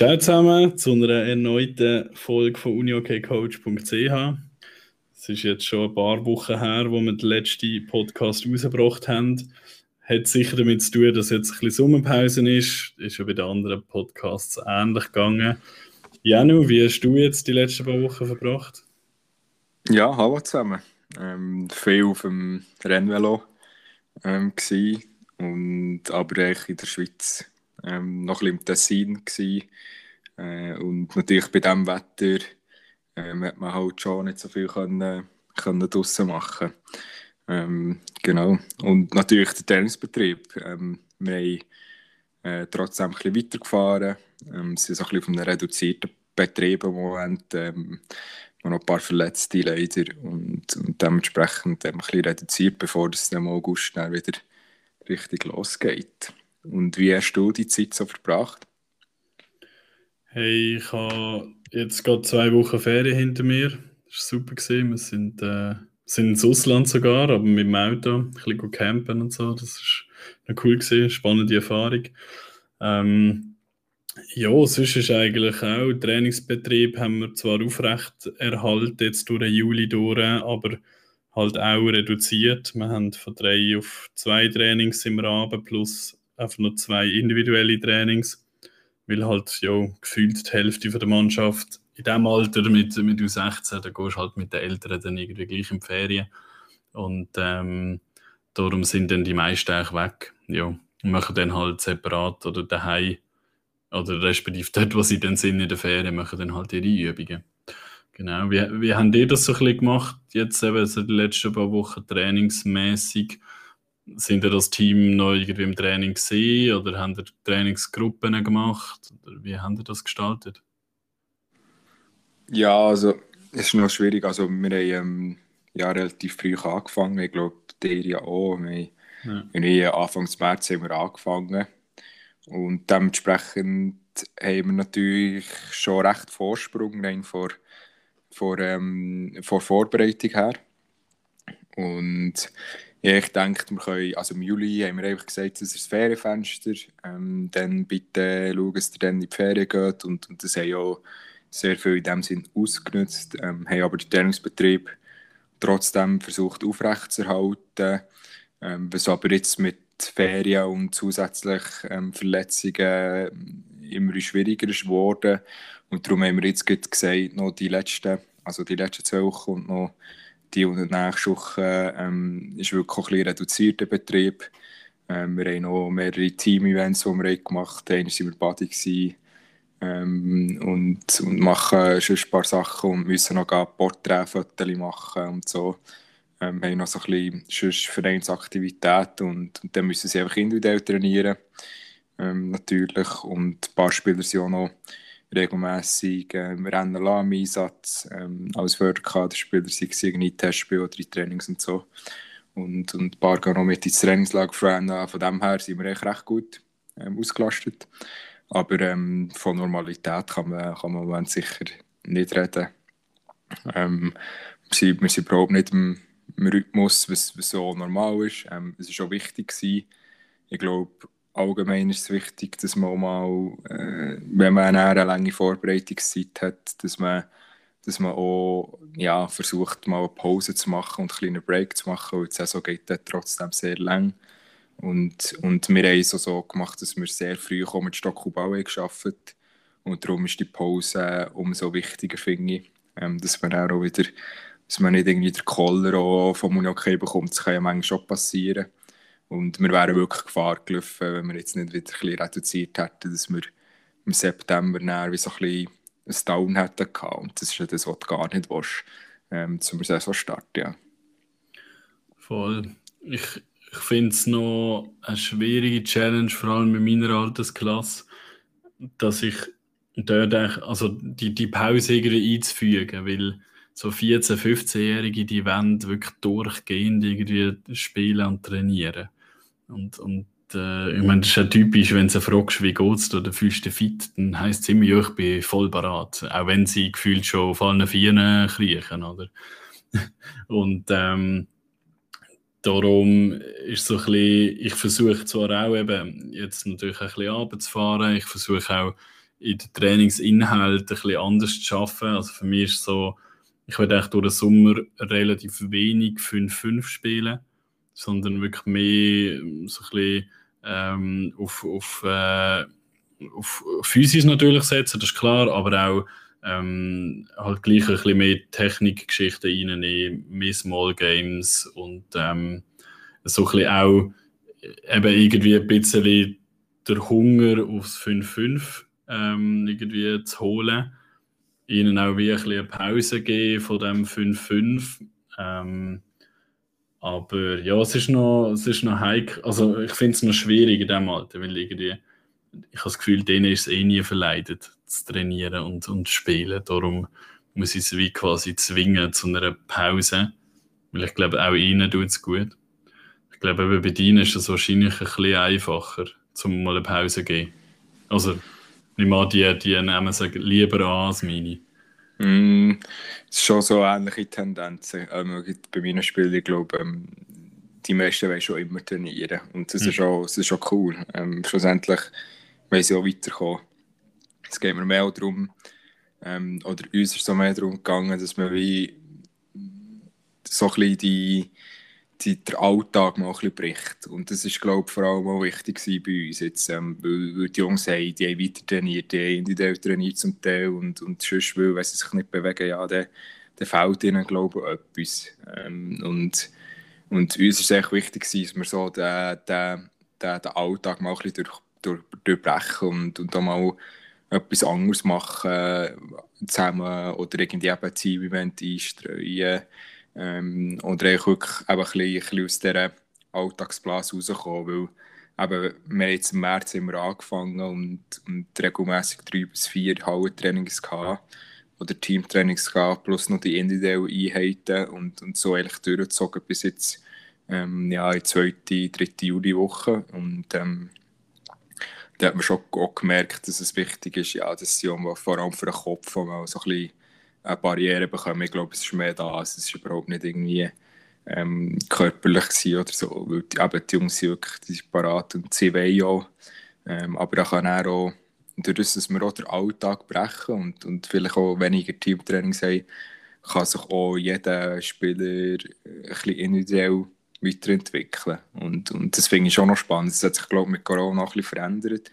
Ciao zusammen zu einer erneuten Folge von uniokcoach.ch. Es ist jetzt schon ein paar Wochen her, wo wir den letzten Podcast rausgebracht haben. Hat sicher damit zu tun, dass jetzt ein bisschen Sommerpause ist. Ist ja bei den anderen Podcasts ähnlich gegangen. Janu, wie hast du jetzt die letzten paar Wochen verbracht? Ja, hallo zusammen. Ähm, viel auf dem Rennvelo ähm, und aber eigentlich in der Schweiz ähm, noch ein bisschen im Tessin Äh, und natürlich bei diesem Wetter ähm, hat man halt schon nicht so viel können, können draussen machen ähm, genau. Und natürlich der Tennisbetrieb. Ähm, wir haben äh, trotzdem ein bisschen weitergefahren. Ähm, es ist ein bisschen auf einem reduzierten Betrieb im Moment. Ähm, noch ein paar Verletzte leider und, und dementsprechend ein bisschen reduziert, bevor es im August dann wieder richtig losgeht. Und wie hast du die Zeit so verbracht? Hey, ich habe jetzt gerade zwei Wochen Ferien hinter mir. Das war super. Gewesen. Wir sind, äh, sind ins Ausland sogar, aber mit dem Auto ein bisschen campen und so. Das war cool. Gewesen. Spannende Erfahrung. Ähm, ja, sonst ist eigentlich auch Trainingsbetrieb haben wir zwar aufrecht erhalten, jetzt durch den Juli durch, aber halt auch reduziert. Wir haben von drei auf zwei Trainings im Rahmen plus einfach nur zwei individuelle Trainings, weil halt ja gefühlt die Hälfte der Mannschaft in diesem Alter mit, mit U16, da gehst du halt mit den Eltern dann irgendwie gleich in die Ferien und ähm, darum sind dann die meisten eigentlich weg, ja, machen dann halt separat oder daheim oder respektive dort, wo sie dann sind in der Ferien, machen dann halt ihre Übungen. Genau, wie, wie haben die das so ein bisschen gemacht, jetzt eben so die letzten paar Wochen trainingsmäßig? Sind ihr das Team noch irgendwie im Training gesehen oder haben ihr Trainingsgruppen gemacht? Oder wie haben ihr das gestaltet? Ja, also es ist noch schwierig. Also wir haben ähm, ja relativ früh angefangen. Ich glaube, der ja auch. Wir ja. Anfang März haben wir angefangen. Und dementsprechend haben wir natürlich schon recht Vorsprung rein vor, vor, ähm, vor Vorbereitung her. Und ja, ich denke, wir können, also im Juli haben wir einfach gesagt, das ist das Ferienfenster. Ähm, dann bitte schauen, dass ihr dann in die Ferien geht. Und, und das haben ja sehr viel in dem Sinn ausgenutzt. Ähm, haben aber den Trainingsbetrieb trotzdem versucht aufrechtzuerhalten. Ähm, was aber jetzt mit Ferien und zusätzlich ähm, Verletzungen immer schwieriger ist geworden. Und darum haben wir jetzt gesagt, noch die letzten, also die letzten zwei Wochen und noch die und nächste Woche ähm, ist wirklich ein reduzierter Betrieb. Ähm, wir haben noch mehrere Team-Events, die wir gemacht haben. Einmal waren wir Body ähm, und, und machen schon ein paar Sachen und müssen noch Porträtfotos machen und so. Ähm, wir haben noch so ein bisschen Vereinsaktivitäten und, und dann müssen sie einfach individuell trainieren. Ähm, natürlich. Und ein paar Spieler sind auch noch regelmässig ähm, Rennen lassen im Einsatz. Ähm, als Förderkaderspieler, sei es irgendwie Testspiel oder in Trainings und so. Und, und ein paar gehen noch mit ins Trainingslager Rennen. Von dem her sind wir echt recht gut ähm, ausgelastet. Aber ähm, von Normalität kann man, kann man sicher nicht reden. Ähm, wir, sind, wir sind überhaupt nicht im, im Rhythmus, was, was so normal ist. Ähm, es war auch wichtig. Gewesen. Ich glaube, allgemein ist es wichtig, dass man mal, äh, wenn man eine lange Vorbereitungszeit hat, dass man, dass man auch ja, versucht, mal eine Pause zu machen und einen kleinen Break zu machen, weil die geht dann trotzdem sehr lang. Und, und wir haben es so gemacht, dass wir sehr früh mit Stock und Bau geschafft und darum ist die Pause umso wichtiger, finde ich, ähm, dass man auch wieder dass man nicht irgendwie den Koller vom Unihockey bekommt, das kann ja manchmal schon passieren und wir wären wirklich Gefahr gelaufen, wenn wir jetzt nicht wieder ein bisschen reduziert hätten, dass wir im September wie so ein bisschen ein Down hätten gehabt. Und das ist ja das, was du gar nicht willst, ähm, zum Saisonstart, ja. Voll. Ich, ich finde es noch eine schwierige Challenge, vor allem in meiner Altersklasse, dass ich dort also die, die Pause irgendwie einzufügen, weil so 14-, 15-Jährige, die wollen wirklich durchgehend irgendwie spielen und trainieren. Und, und äh, ich meine, das ist ja typisch, wenn du fragst, wie geht's oder fühlst du fit, dann heisst es immer, ja, ich bin voll parat. Auch wenn sie gefühlt schon auf allen Vieren kriechen, oder? und ähm, darum ist so ein bisschen, ich versuche zwar auch eben jetzt natürlich ein bisschen runterzufahren, ich versuche auch in den Trainingsinhalten ein bisschen anders zu arbeiten. Also für mich ist so, ich werde echt durch den Sommer relativ wenig 5-5 spielen, sondern wirklich mehr so ein bisschen ähm, auf, auf, äh, auf Physis natürlich setzen, das ist klar, aber auch ähm, halt gleich ein bisschen mehr Technikgeschichten reinnehmen, mehr Small Games und ähm, so ein bisschen auch eben irgendwie ein bisschen der Hunger aufs 5-5 ähm, irgendwie zu holen. Ihnen auch wie ein bisschen eine Pause geben von dem 5-5. Ähm, aber ja, es ist noch, es ist noch heikel. Also ich finde es noch schwierig in diesem Alter, weil irgendwie, ich habe das Gefühl, denen ist es eh nie verleidet, zu trainieren und, und zu spielen. Darum muss ich sie wie quasi zwingen zu einer Pause. Weil ich glaube, auch ihnen tut es gut. Ich glaube, bei denen ist es wahrscheinlich ein bisschen einfacher, zum mal eine Pause zu geben. Also ich meine, die, die nehmen es lieber an als meine. Mm, es ist schon so ähnliche Tendenzen. Ähm, bei meinen Spielen, ich glaube, ähm, die meisten wollen schon immer trainieren. Und das, mhm. ist, schon, das ist schon cool. Ähm, schlussendlich wollen sie auch weiterkommen. Es geht mir mehr darum, ähm, oder uns ist so mehr darum gegangen, dass man wie so ein bisschen die die, der Alltag mal ein bisschen bricht. Und das ist, glaube ich, vor allem auch wichtig bei uns jetzt, ähm, weil, weil, die Jungs haben, die haben weiter trainiert, die haben individuell trainiert zum Teil und, und sonst, weil, wenn sie sich nicht bewegen, ja, dann, dann fehlt ihnen, glaube ich, etwas. Ähm, und, und uns ist echt wichtig, dass wir so den, den, den, den Alltag mal ein bisschen durch, durch, durchbrechen und, und da mal etwas anderes machen, zusammen oder irgendwie eben Team-Event einstreuen ähm, oder eigentlich wirklich eben ein bisschen, aus dieser Alltagsblase rauskommen, weil eben, wir haben jetzt im März immer angefangen und, und regelmässig drei bis vier Hallentrainings gehabt oder Teamtrainings gehabt, plus noch die individuellen Einheiten und, und so eigentlich durchgezogen bis jetzt ähm, ja, in die zweite, dritte Juliwoche. Und ähm, da hat man schon auch gemerkt, dass es wichtig ist, ja, dass sie vor allem für den Kopf mal so ein bisschen eine Barriere bekommen. Ich glaube, es ist mehr da, es ist überhaupt nicht irgendwie ähm, körperlich oder so, weil die, eben die Jungs sind wirklich die sind parat und sie wollen auch. Ähm, aber da kann er auch, dadurch, dass wir auch den Alltag brechen und, und vielleicht auch weniger Teamtrainings haben, kann sich auch jeder Spieler ein bisschen individuell weiterentwickeln. Und, und das finde ich schon noch spannend. Das hat sich, glaube ich, mit Corona ein bisschen verändert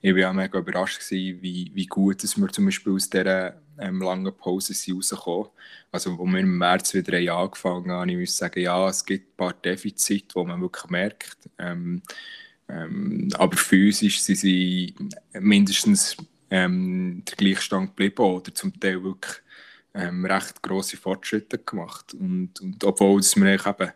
ich war auch mega überrascht, gewesen, wie, wie gut dass wir zum Beispiel aus dieser ähm, langen Pause sind rausgekommen Also, als wir im März wieder haben angefangen haben, ich muss sagen, ja, es gibt ein paar Defizite, die man wirklich merkt. Ähm, ähm, aber physisch sind sie mindestens ähm, der Gleichstand geblieben oder zum Teil wirklich ähm, recht grosse Fortschritte gemacht. Und, und obwohl es mir eben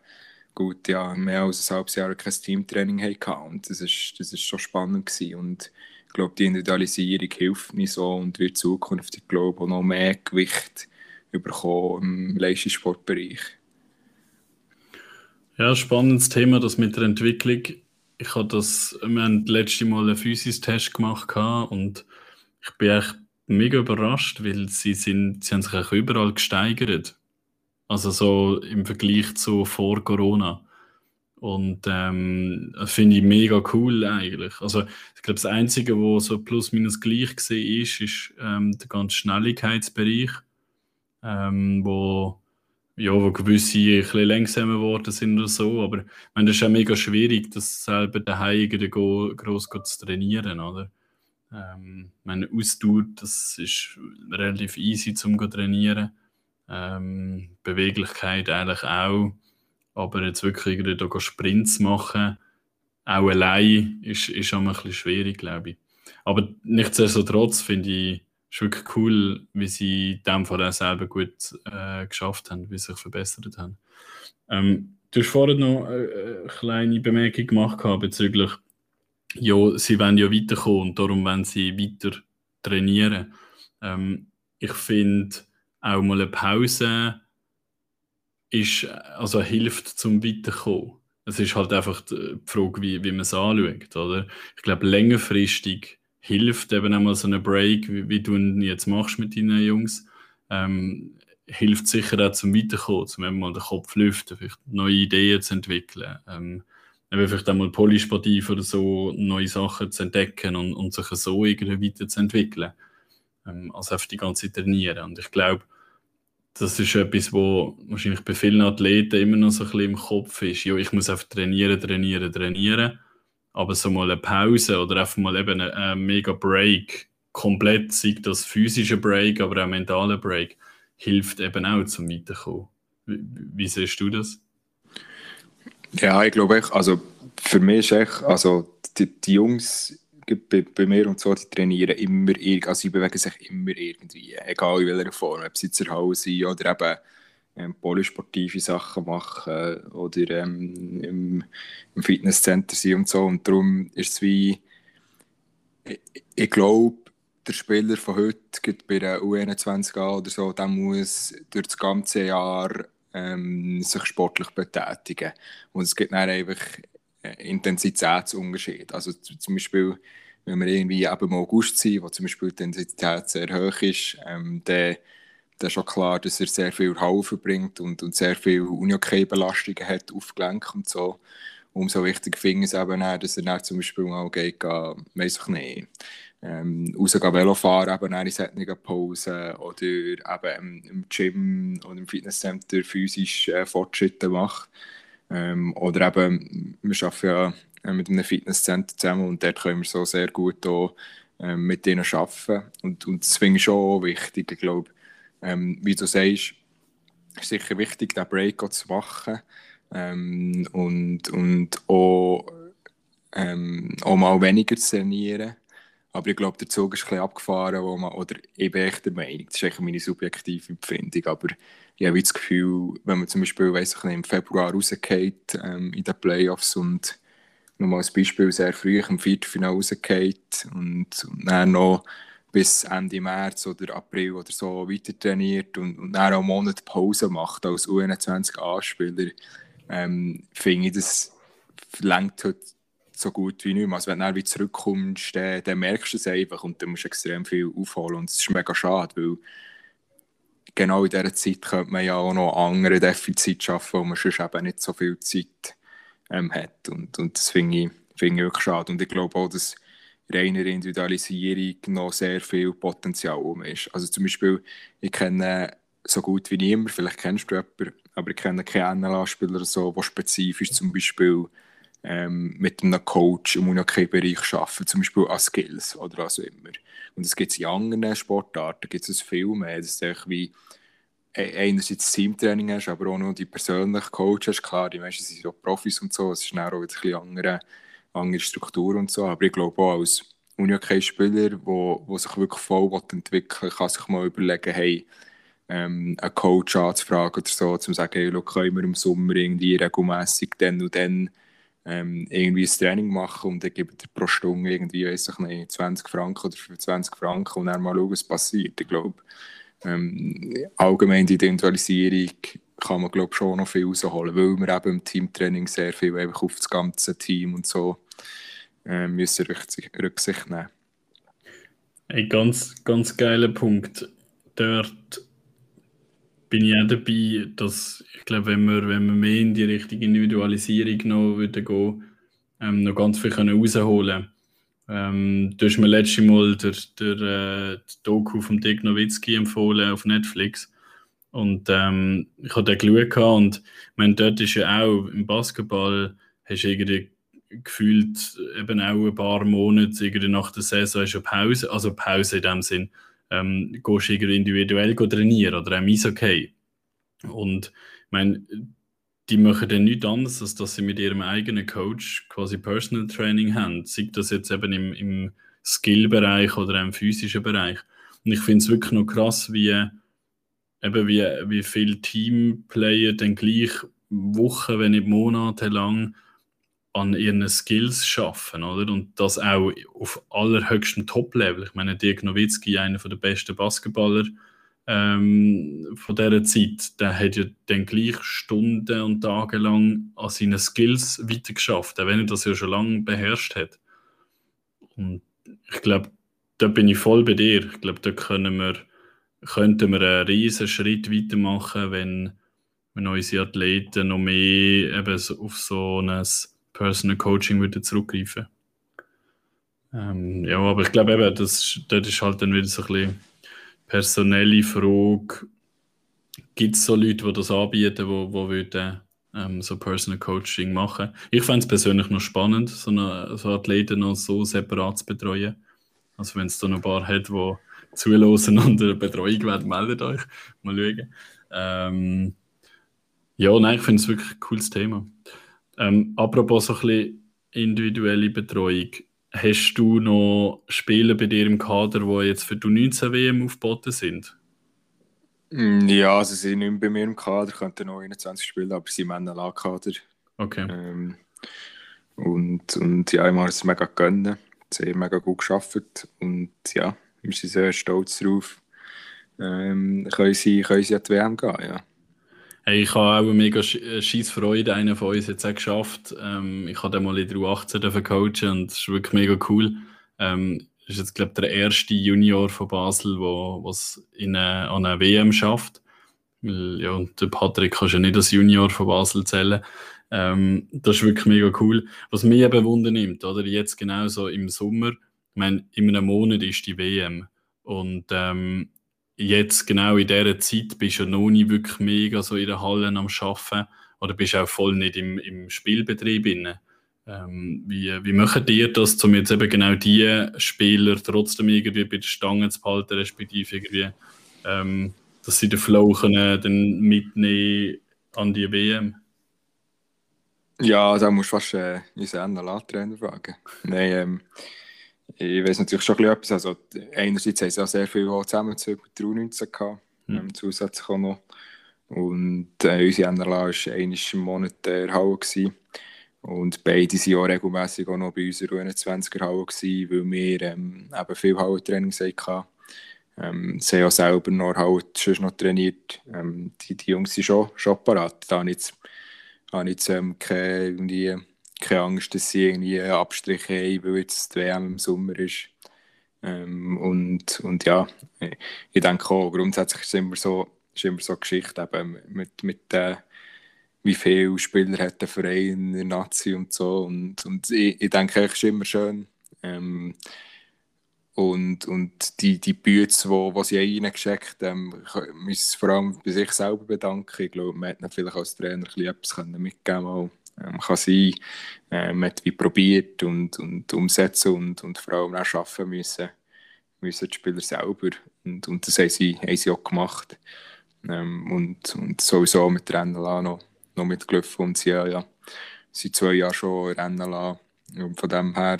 gut, ja, mehr als ein halbes Jahr kein Teamtraining hatten. Und das ist, das ist schon spannend gewesen. Und ich glaube, die Individualisierung hilft mir so und wird zukünftig, glaube auch noch mehr Gewicht bekommen im Leistungssportbereich. Ja, spannendes Thema, das mit der Entwicklung. Ich habe das, wir haben das letzte Mal einen Physis-Test gemacht und ich bin echt mega überrascht, weil sie, sind, sie haben sich überall gesteigert. Also so im Vergleich zu vor Corona. Und ähm, das finde ich mega cool eigentlich. Also ich glaube, das Einzige, wo so plus minus gleich gesehen ist, ist ähm, der ganze Schnelligkeitsbereich, ähm, wo, ja, wo gewisse ein bisschen langsamer geworden sind oder so. Aber ich meine, das ist ja mega schwierig, das selber daheim groß zu trainieren, oder? Ähm, meine Ausdauer, das ist relativ easy zum trainieren. Ähm, Beweglichkeit eigentlich auch. Aber jetzt wirklich da Sprints machen, auch allein, ist, ist auch ein bisschen schwierig, glaube ich. Aber nichtsdestotrotz finde ich es wirklich cool, wie sie in dem Fall auch selber gut äh, geschafft haben, wie sie sich verbessert haben. Ähm, du hast vorhin noch äh, eine kleine Bemerkung gemacht bezüglich, ja, sie wollen ja weiterkommen und darum wollen sie weiter trainieren. Ähm, ich finde, auch mal eine Pause ist, also hilft zum Weiterkommen. Es ist halt einfach die Frage, wie, wie man es anschaut. Oder? Ich glaube, längerfristig hilft eben einmal so ein Break, wie, wie du ihn jetzt machst mit deinen Jungs, ähm, hilft sicher auch zum Weiterkommen, zum mal den Kopf lüften, vielleicht neue Ideen zu entwickeln. Ähm, eben vielleicht einmal polysportiv oder so neue Sachen zu entdecken und, und sich so irgendwie weiterzuentwickeln. Ähm, als einfach die ganze Zeit trainieren. Und ich glaube, das ist etwas, wo wahrscheinlich bei vielen Athleten immer noch so ein bisschen im Kopf ist. Ja, ich muss einfach trainieren, trainieren, trainieren. Aber so mal eine Pause oder einfach mal eben ein mega Break, komplett, sei das physische Break, aber auch mentaler Break, hilft eben auch zum Weiterkommen. Wie, wie siehst du das? Ja, ich glaube, also für mich ist echt, also die, die Jungs bei, bei, mir und so, die trainieren immer, also sie bewegen sich immer irgendwie, egal in welcher Form, ob sie zu Hause sind oder eben ähm, polysportive Sachen machen oder ähm, im, im Fitnesscenter sind und so. Und darum ist es wie, ich, ich glaube, der Spieler von heute, bei der U21A oder so, der muss durch das ganze Jahr ähm, sich sportlich betätigen. Und es gibt dann einfach Intensitätsunterschied. Also zum Beispiel, wenn wir irgendwie eben im August sind, wo zum Beispiel die Intensität sehr hoch ist, ähm, dann, ist schon klar, dass er sehr viel Haufen bringt und, und sehr viel Uniokay-Belastungen hat auf Gelenk und so. Umso wichtiger finde ich es eben, auch, dass er dann zum Beispiel mal geht, weiß ich nicht, ähm, rausgehen Velofahren eben in solchen Pausen oder eben im Gym oder im Fitnesscenter physisch äh, Fortschritte macht. Ähm, oder eben, wir arbeiten ja äh, mit einem Fitnesscenter zusammen und dort können wir so sehr gut auch, ähm, mit denen arbeiten. Und, und das finde ich schon wichtig. Ich glaube, ähm, wie du sagst, ist sicher wichtig, diesen Break zu machen ähm, und, und auch, ähm, auch mal weniger zu trainieren aber ich glaube, der Zug ist ein bisschen abgefahren, wo man, oder ich bin echt der Meinung, das ist eigentlich meine subjektive Empfindung, aber ich habe das Gefühl, wenn man zum Beispiel, weiss ich im Februar rausgeht ähm, in den Playoffs und nochmal als Beispiel sehr früh im Viertelfinale rausgeht und, und dann noch bis Ende März oder April oder so weiter trainiert und, und dann auch einen Monat Pause macht als U21-A-Spieler, ähm, finde ich, das verlangt halt so gut wie nicht mehr. Also wenn du wieder zurückkommst, dann, dann merkst du es einfach und dann musst du extrem viel aufholen und es ist mega schade, weil genau in dieser Zeit könnte man ja auch noch andere Defizite schaffen, wo man sonst eben nicht so viel Zeit ähm, hat und, und das finde ich, find ich wirklich schade und ich glaube auch, dass reiner Individualisierung noch sehr viel Potenzial um ist. Also zum Beispiel, ich kenne so gut wie niemand, vielleicht kennst du jemanden, aber ich kenne keinen NLA-Spieler, so, der spezifisch zum Beispiel ähm, mit einem Coach im Unihockey-Bereich arbeiten, zum Beispiel an Skills oder was auch immer. Und das gibt es in anderen Sportarten, gibt es viel mehr. Das ist wie e-, einerseits Teamtraining hast, aber auch noch die persönlichen Coaches. Klar, die meisten sind so Profis und so, es ist dann auch ein bisschen andere, andere Struktur und so. Aber ich glaube auch als Unihockey-Spieler, wo, wo sich wirklich voll entwickeln will, kann sich mal überlegen, hey, ähm, einen Coach anzufragen oder so, um zu sagen, hey, schau, können wir im Sommer irgendwie regelmässig dann und dann ähm, irgendwie ein Training machen und dann gibt er pro Stunde irgendwie, weiß ich nicht, 20 Franken oder 25 Franken und dann mal schauen, was passiert. Ich glaube, ähm, allgemein die Individualisierung kann man glaube schon noch viel rausholen, weil wir eben im Teamtraining sehr viel einfach auf das ganze Team und so äh, müssen Rücksicht nehmen. Ein ganz, ganz geiler Punkt. Dort bin ich auch dabei, dass ich glaube, wenn wir, wenn wir mehr in die Richtung Individualisierung noch würden gehen, ähm, noch ganz viel können rausholen ähm, Du hast mir letztes Mal der, der, äh, Doku von Dick Nowitzki empfohlen auf Netflix. Und ähm, ich habe den geschaut und ich dort ist ja auch im Basketball, hast du irgendwie gefühlt eben auch ein paar Monate irgendwie nach der Saison ist eine Pause, also Pause in dem Sinn ähm, gehst du individuell trainieren oder auch Eishockey. Und ich meine, die machen dann nichts anderes, als dass sie mit ihrem eigenen Coach quasi Personal Training haben. Sei das jetzt eben im, im Skill-Bereich oder im physischen Bereich. Und ich finde es wirklich noch krass, wie, eben wie, wie viele Teamplayer dann gleich Wochen, wenn nicht Monate lang an ihren Skills schaffen, oder? Und das auch auf allerhöchstem Top-Level. Ich meine, Dirk Nowitzki, einer der besten Basketballer ähm, von dieser Zeit, der hat ja dann gleich Stunden und Tage lang an seinen Skills weitergeschafft, auch wenn er das ja schon lange beherrscht hat. Und ich glaube, da bin ich voll bei dir. Ich glaube, da können wir, könnten wir einen riesen Schritt weitermachen, wenn, wenn unsere Athleten noch mehr eben auf so ein Personal Coaching würden zurückgreifen ähm, Ja, aber ich glaube eben, das, das ist halt dann wieder so ein bisschen personelle Frage. Gibt es so Leute, die das anbieten, die, die würden, ähm, so Personal Coaching machen? Ich fände es persönlich noch spannend, so, eine, so Athleten noch so separat zu betreuen. Also wenn es da noch ein paar hat, die zulassen und eine Betreuung werden, meldet euch. Mal schauen. Ähm, ja, nein, ich finde es wirklich ein cooles Thema. Ähm, apropos so ein bisschen individuelle Betreuung. Hast du noch Spieler bei dir im Kader, die jetzt für die 19 WM aufgeboten sind? Mm, ja, also sie sind nicht mehr bei mir im Kader, könnten noch 21 spielen, aber sie haben einen kader Okay. Ähm, und, und ja, ich muss es mega gönnen. Sie haben mega gut geschafft und ja, wir sind sehr stolz darauf. Ähm, können, sie, können sie an die WM gehen, ja. Hey, ich habe auch eine mega äh, scheiß Freude, einen von uns jetzt auch geschafft. Ähm, ich habe den mal in der U18 coachen und es ist wirklich mega cool. Ähm, ist jetzt, glaube ich, der erste Junior von Basel, der es in eine, an einer WM schafft. Ja, und der Patrick kannst ja nicht als Junior von Basel zählen. Ähm, das ist wirklich mega cool. Was mich eben Wunder nimmt, oder? Jetzt genau so im Sommer, ich meine, in einem Monat ist die WM. Und ähm, jetzt genau in dieser Zeit bist du noch nicht wirklich mega so in den Hallen am Arbeiten oder bist auch voll nicht im, im Spielbetrieb inne. Ähm, wie, wie machen ihr das, um jetzt eben genau diese Spieler trotzdem irgendwie bei den Stangen zu behalten, respektive irgendwie, ähm, dass sie den Flow können, dann mitnehmen an die WM? Ja, da musst du fast äh, unseren NLA-Trainer fragen. Nein, ähm, ich weiß natürlich schon ein bisschen etwas. Also, einerseits haben sie auch sehr viel Zusammenzug mit der U19 gehabt, mhm. ähm, zusätzlich auch noch. Und äh, unsere NLA war einmal im Monat der Halle. Gewesen. Und beide waren auch regelmässig auch noch bei unserer U21er Halle, gewesen, weil wir ähm, eben viel Hallentrainings hatten. Ähm, sie haben auch selber noch Halle noch trainiert. Ähm, die, die Jungs sind schon, schon parat. Da habe ich jetzt, habe ich jetzt ähm, keine, irgendwie, keine Angst, dass sie irgendwie Abstriche haben, weil jetzt die WM im Sommer ist. Ähm, und, und ja, ich denke auch, grundsätzlich ist immer so, ist immer so eine Geschichte eben mit, mit äh, wie viele Spieler hat der Verein in der Nazi und so. Und, und ich, ich denke, es ist immer schön. Ähm, und, und die, die Bütze, die, die sie reingeschickt haben, müssen vor allem bei sich selber bedanken. Ich glaube, man hätte vielleicht als Trainer etwas mitgeben können. Ähm, kann sein, äh, man hat wie probiert und, und umsetzen und, und vor allem auch arbeiten müssen, müssen die Spieler selber. Und, und das haben sie, haben sie auch gemacht. Ähm, und, und sowieso mit der NLA noch, noch mitgelaufen und sie ja, ja seit zwei Jahren schon in NLA. Und von dem her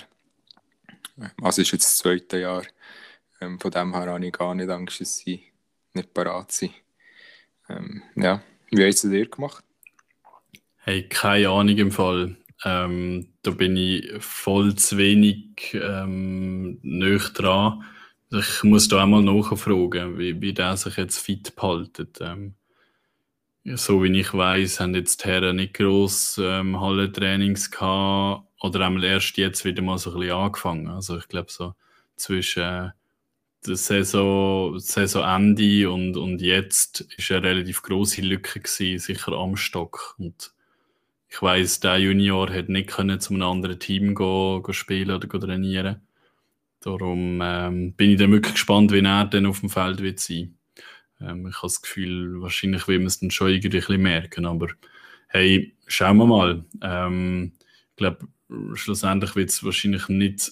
also ist jetzt das zweite Jahr. Ähm, von dem her habe ich gar nicht Angst, dass sie nicht parat sind. Ähm, ja, wie hast du dir gemacht? Hey, keine Ahnung im Fall. Ähm, da bin ich voll zu wenig ähm, nöch dran. Ich muss da einmal nachfragen, wie, wie der sich jetzt fit behaltet. Ähm, so wie ich weiß, haben jetzt die Herren nicht gross ähm, Hallentrainings gehabt oder einmal erst jetzt wieder mal so ein bisschen angefangen. Also ich glaube so zwischen äh, der Saison, Saisonende und, und jetzt ist eine relativ große Lücke gewesen, sicher am Stock. Und ich weiß, der Junior hat nicht können zu einem anderen Team gehen, gehen spielen oder gehen trainieren. Darum ähm, bin ich dann wirklich gespannt, wie er dann auf dem Feld wird sein. Ähm, ich habe das Gefühl, wahrscheinlich will man es dann schon irgendwie merken, aber hey, schauen wir mal. Ähm, ich glaube, schlussendlich wird es wahrscheinlich nicht,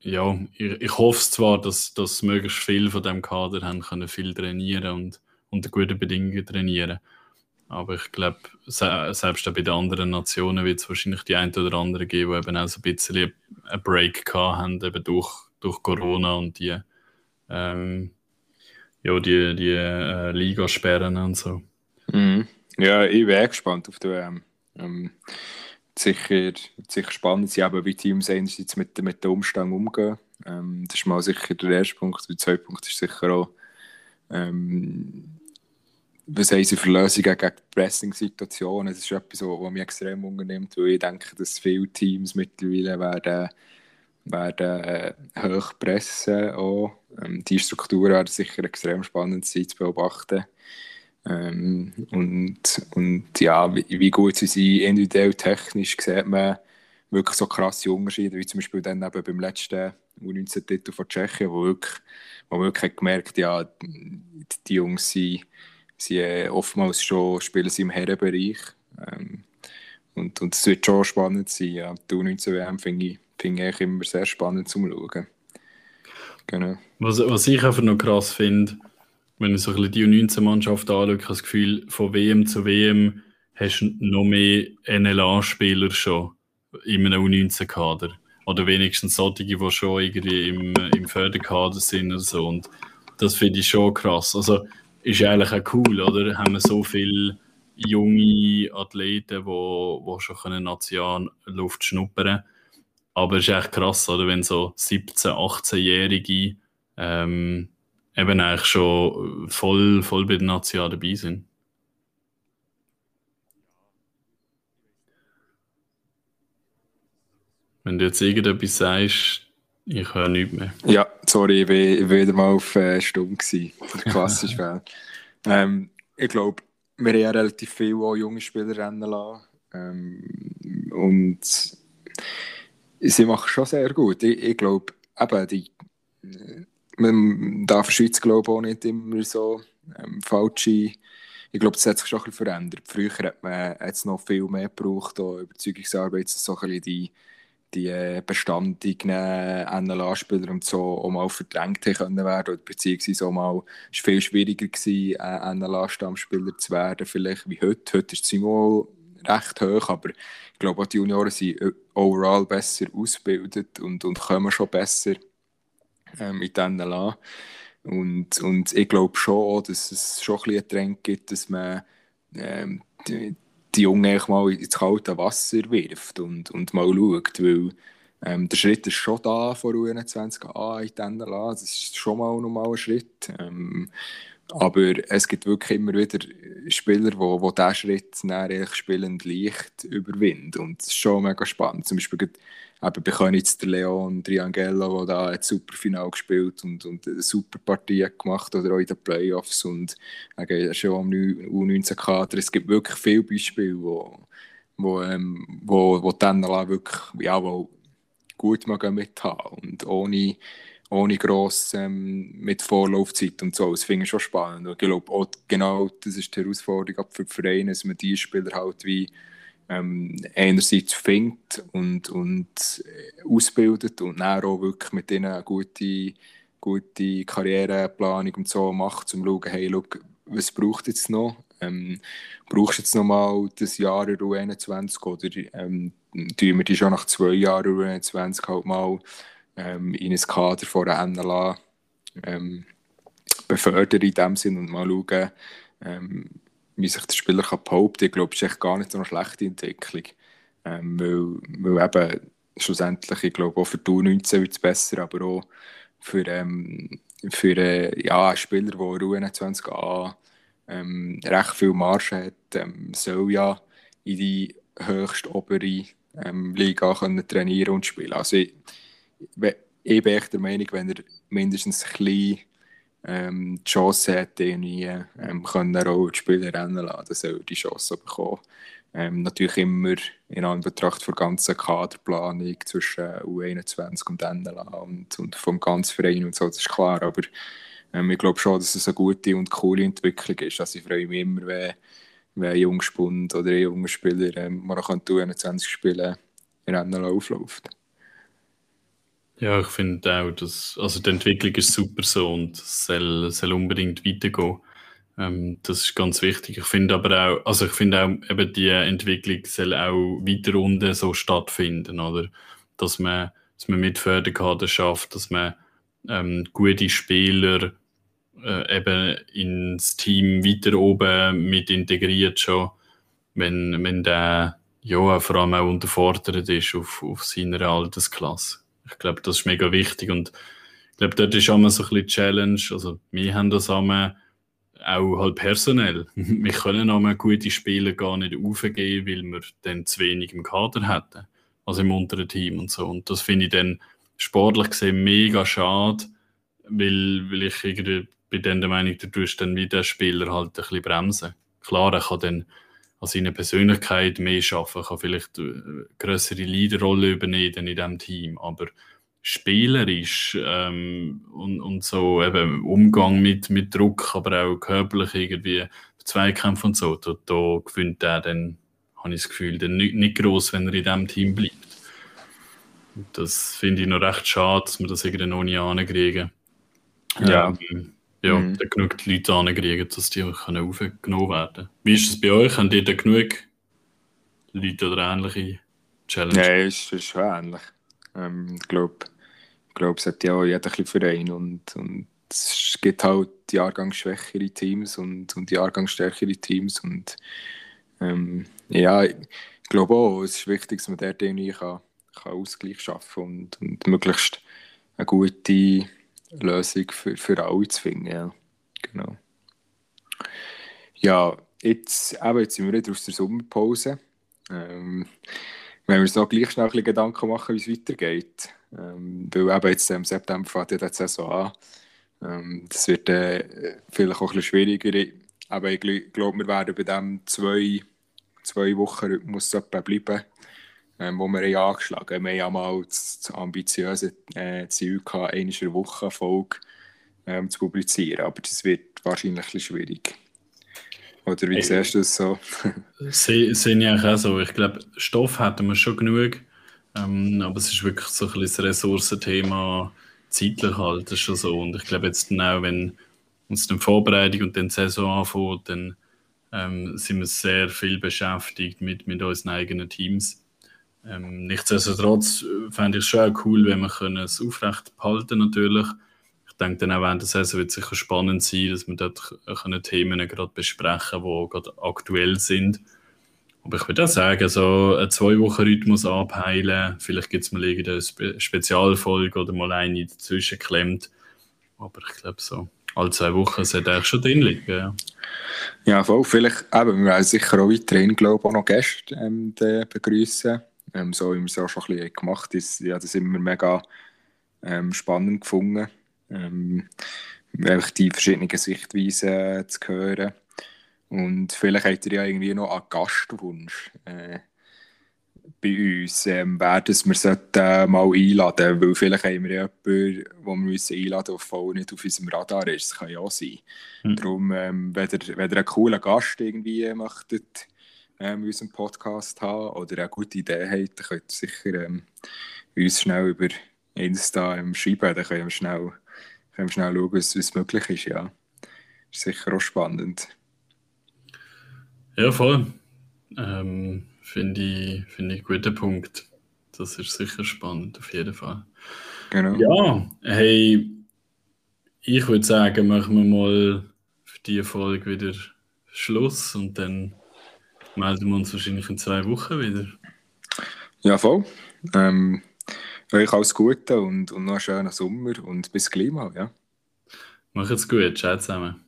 ja, ich, ich hoffe zwar, dass, dass möglichst viele von dem Kader haben können viel trainieren und unter guten Bedingungen trainieren. Aber ich glaube, se selbst auch bei den anderen Nationen wird es wahrscheinlich die ein oder andere geben, die eben auch so ein bisschen einen Break haben, eben durch, durch Corona und die, ähm, ja, die, die äh, Ligasperren und so. Mhm. Ja, ich wäre gespannt auf die WM. Ähm, sicher, sicher spannend sein, wie Teams einerseits mit, mit den Umständen umgehen. Ähm, das ist mal sicher der erste Punkt. Der zweite Punkt ist sicher auch, Ähm, was haben sie für Lösungen gegen Pressing-Situationen? Das ist etwas, was mich extrem unternimmt, weil ich denke, dass viele Teams mittlerweile werden, werden äh, hoch pressen. Auch. Ähm, die Strukturen werden sicher extrem spannend sein zu beobachten. Ähm, und, und ja, wie, wie, gut sie sind individuell technisch, sieht man wirklich so krasse Unterschiede, wie zum Beispiel dann eben beim letzten U19-Titel von Tschechien, wo, wirklich, wo man wirklich gemerkt ja, die Jungs sind, sind äh, oftmals schon spielen sie im Herrenbereich. Ähm, und, und es wird schon spannend sein. Ja. Die U19-WM finde ich, find ich immer sehr spannend zum Schauen. Genau. Was, was ich einfach noch krass finde, wenn ich so ein die U19-Mannschaft anschaue, habe ich das Gefühl, von WM zu WM hast du noch mehr NLA-Spieler schon in einem U19-Kader. Oder wenigstens solche, die schon irgendwie im, im Förderkader sind und so. Und das finde ich schon krass. Also ist eigentlich auch cool, oder? Haben wir so viele junge Athleten, die wo, schon können Luft schnuppern können. Aber es ist echt krass, oder? Wenn so 17-, 18-Jährige ähm, eben eigentlich schon voll, voll bei der Nation dabei sind. Wenn du jetzt irgendetwas sagst, ich höre nichts mehr. Ja, sorry, ich war wieder mal auf äh, Stumm gewesen. Klassisch wäre. ähm, ich glaube, wir haben ja relativ viele auch junge Spieler rennen lassen. Ähm, und sie machen schon sehr gut. Ich, ich glaube, eben, die, man darf Schweiz glaube auch nicht immer so ähm, falsche. Ich glaube, das hat sich schon ein bisschen verändert. Früher hat man noch viel mehr gebraucht, auch Überzeugungsarbeit, so ein bisschen die, die bestandigen NLA-Spieler und so auch mal verdrängt können werden oder beziehungsweise auch mal es viel schwieriger gewesen, äh, NLA-Stammspieler zu werden, vielleicht wie heute. Heute ist Simon recht hoch, aber ich glaube auch die Junioren sind äh, overall besser ausgebildet und, und kommen schon besser ähm, in den NLA. Und, und ich glaube schon, dass es schon ein bisschen einen Trend gibt, dass man ähm, die, die Jungen mal ins kalte Wasser wirft und, und mal schaut, weil ähm, der Schritt ist schon da von U21a in die NLA, das ist schon mal ein Schritt. Ähm, aber es gibt wirklich immer wieder Spieler, die, die diesen Schritt spielend leicht überwinden. Und das ist schon mega spannend. Zum Beispiel eben bei Königs der Leon Triangello, der da ein super Final gespielt und, und eine super Partie gemacht oder auch in den Playoffs und äh, schon am U19-Kader. Es gibt wirklich viele Beispiele, wo, wo, ähm, wo, wo dann wirklich ja, wo gut mithaben und ohne ohne gross ähm, mit Vorlaufzeit und so. Das finde ich schon spannend. Und ich glaube, genau das ist die Herausforderung für die Vereine, dass man die Spieler halt wie ähm, einerseits findet und, und äh, ausbildet und dann auch wirklich mit ihnen eine gute, gute Karriereplanung und so macht, um zu schauen, hey, look, was braucht jetzt noch? Ähm, brauchst du jetzt noch mal das Jahr U21 oder ähm, tun wir die schon nach zwei Jahren U21 halt mal ähm, in ein Kader von der NLA ähm, befördern in dem Sinn und mal schauen, ähm, wie sich der Spieler kann behaupten kann. Ich ist echt gar nicht so eine schlechte Entwicklung. Ähm, weil, weil eben schlussendlich, ich glaube, auch für die U19 wird es besser, aber auch für, ähm, für äh, ja, einen Spieler, der U21a ähm, recht viel Marge hat, ähm, soll ja in die höchste obere ähm, Liga können trainieren und spielen. Also ich, ich bin echt der Meinung, wenn er mindestens ein bisschen ähm, die Chance hätte, irgendwie, ähm, können auch die Spieler rennen lassen, soll er die Chance bekommen. Ähm, natürlich immer in Anbetracht der ganzen Kaderplanung zwischen U21 und NLA und, und vom ganzen Verein und so, das ist klar, aber ähm, ich glaube schon, dass es eine gute und coole Entwicklung ist. Also ich freue mich immer, wenn, wenn ein Jungspund oder ein junger Spieler ähm, mal U21 spielen in NLA aufläuft. Ja, ich finde auch, dass also die Entwicklung ist super so und soll, soll unbedingt weitergehen. Ähm, das ist ganz wichtig. Ich finde aber auch, also ich finde auch, eben die Entwicklung soll auch weiter unten so stattfinden, oder? Dass man, dass man mit Förderkader schafft, dass man ähm, gute Spieler äh, eben ins Team weiter oben mit integriert schon, wenn, wenn der ja vor allem auch unterfordert ist auf, auf seiner Altersklasse. Ich glaube, das ist mega wichtig und glaube, dort ist immer so ein bisschen Challenge. Also, wir haben das einmal auch halt personell. wir können einmal gute Spieler gar nicht aufgeben, weil wir dann zu wenig im Kader hätten. Also im unteren Team und so. Und das finde ich dann sportlich gesehen mega schade, weil, weil ich irgendwie dann der Meinung, du tust dann wie Spieler halt ein bisschen bremsen. Klar, er kann dann an seiner Persönlichkeit mehr schaffen, kann vielleicht eine größere Leaderrolle übernehmen in diesem Team, aber spielerisch ähm, und, und so eben Umgang mit, mit Druck, aber auch körperlich irgendwie Zweikämpfe und so, da, da gewinnt er dann, habe ich das Gefühl, dann nicht, nicht groß, wenn er in diesem Team bleibt. Das finde ich noch recht schade, dass wir das irgendwie noch nie ankriegen. Ja. Ähm, ja, mhm. da genug Leute ankriegen, dass die können aufgenommen werden können. Wie ist es bei euch? Habt ihr da genug Leute oder ähnliche Challenges? Nein, es ist schon ähnlich. Ähm, ich glaube, glaub, es hat ja auch jeder ein Verein und, und es gibt halt jahrgangsschwächere Teams und, und jahrgangsstärkere Teams und ähm, ja, ich glaube auch, es ist wichtig, dass man dort irgendwie kann, kann Ausgleich schaffen und, und möglichst eine gute Lösung für, für alle zu finden. Ja, genau. Ja, jetzt, eben, jetzt sind wir wieder aus der Sommerpause. Ähm, wenn wir uns noch gleich schnell ein Gedanken machen, wie es weitergeht. Ähm, weil eben jetzt im September fängt ja die Saison an. Ähm, das wird äh, vielleicht auch ein bisschen schwieriger. Aber ich glaube, wir werden bei diesem zwei, zwei Wochen Rhythmus bleiben ähm, wo wir haben angeschlagen haben. Wir haben ja mal das, das ambitiöse äh, Ziel gehabt, eine in Woche Folge ähm, zu publizieren, aber das wird wahrscheinlich ein bisschen schwierig. Oder wie hey, siehst du das so? Sehe ich auch so. Ich glaube, Stoff hätten wir schon genug, ähm, aber es ist wirklich so ein bisschen das Ressourcenthema zeitlich halt, das ist schon so. Und ich glaube jetzt auch, wenn uns die Vorbereitung und dann die Saison anfängt, dann ähm, sind wir sehr viel beschäftigt mit, mit unseren eigenen Teams. Ähm, nichtsdestotrotz äh, fände ich es schon cool, wenn wir es aufrecht behalten natürlich. Ich denke dann auch während der Saison wird es sicher spannend sein, dass wir dort können Themen gerade besprechen die gerade aktuell sind. Aber ich würde auch sagen, so einen Zwei-Wochen-Rhythmus abheilen, vielleicht gibt es mal irgendeine Spe Spezialfolge oder mal eine dazwischen klemmt. Aber ich glaube so, alle zwei Wochen sollte eigentlich schon drin liegen. Ja, ja voll. Vielleicht, eben, wir werden sicher auch weiterhin, glaube ich, auch noch Gäste ähm, begrüßen ähm, so wie wir es auch schon ein bisschen gemacht haben. Ich habe das immer mega ähm, spannend gefunden, ähm, die verschiedenen Sichtweisen zu hören. Und vielleicht habt ihr ja irgendwie noch einen Gastwunsch äh, bei uns, ähm, wer das wir sollten, äh, mal einladen weil vielleicht haben wir ja jemanden, den wir einladen müssen, der nicht auf unserem Radar ist. Das kann ja auch sein. Mhm. Darum, ähm, wenn, ihr, wenn ihr einen coolen Gast irgendwie möchtet, ähm, in unserem Podcast haben oder eine gute Idee habt, dann könnt ihr sicher ähm, uns schnell über Insta ähm, schreiben. Dann können wir schnell, können wir schnell schauen, was, was möglich ist. Ja. Ist sicher auch spannend. Ja, voll. Ähm, Finde ich, find ich einen guten Punkt. Das ist sicher spannend, auf jeden Fall. Genau. Ja, hey, ich würde sagen, machen wir mal für diese Folge wieder Schluss und dann melden wir uns wahrscheinlich in zwei Wochen wieder. Ja, voll. Ähm, euch alles Gute und, und noch einen schönen Sommer und bis gleich mal. Ja. Macht's gut. Ciao zusammen.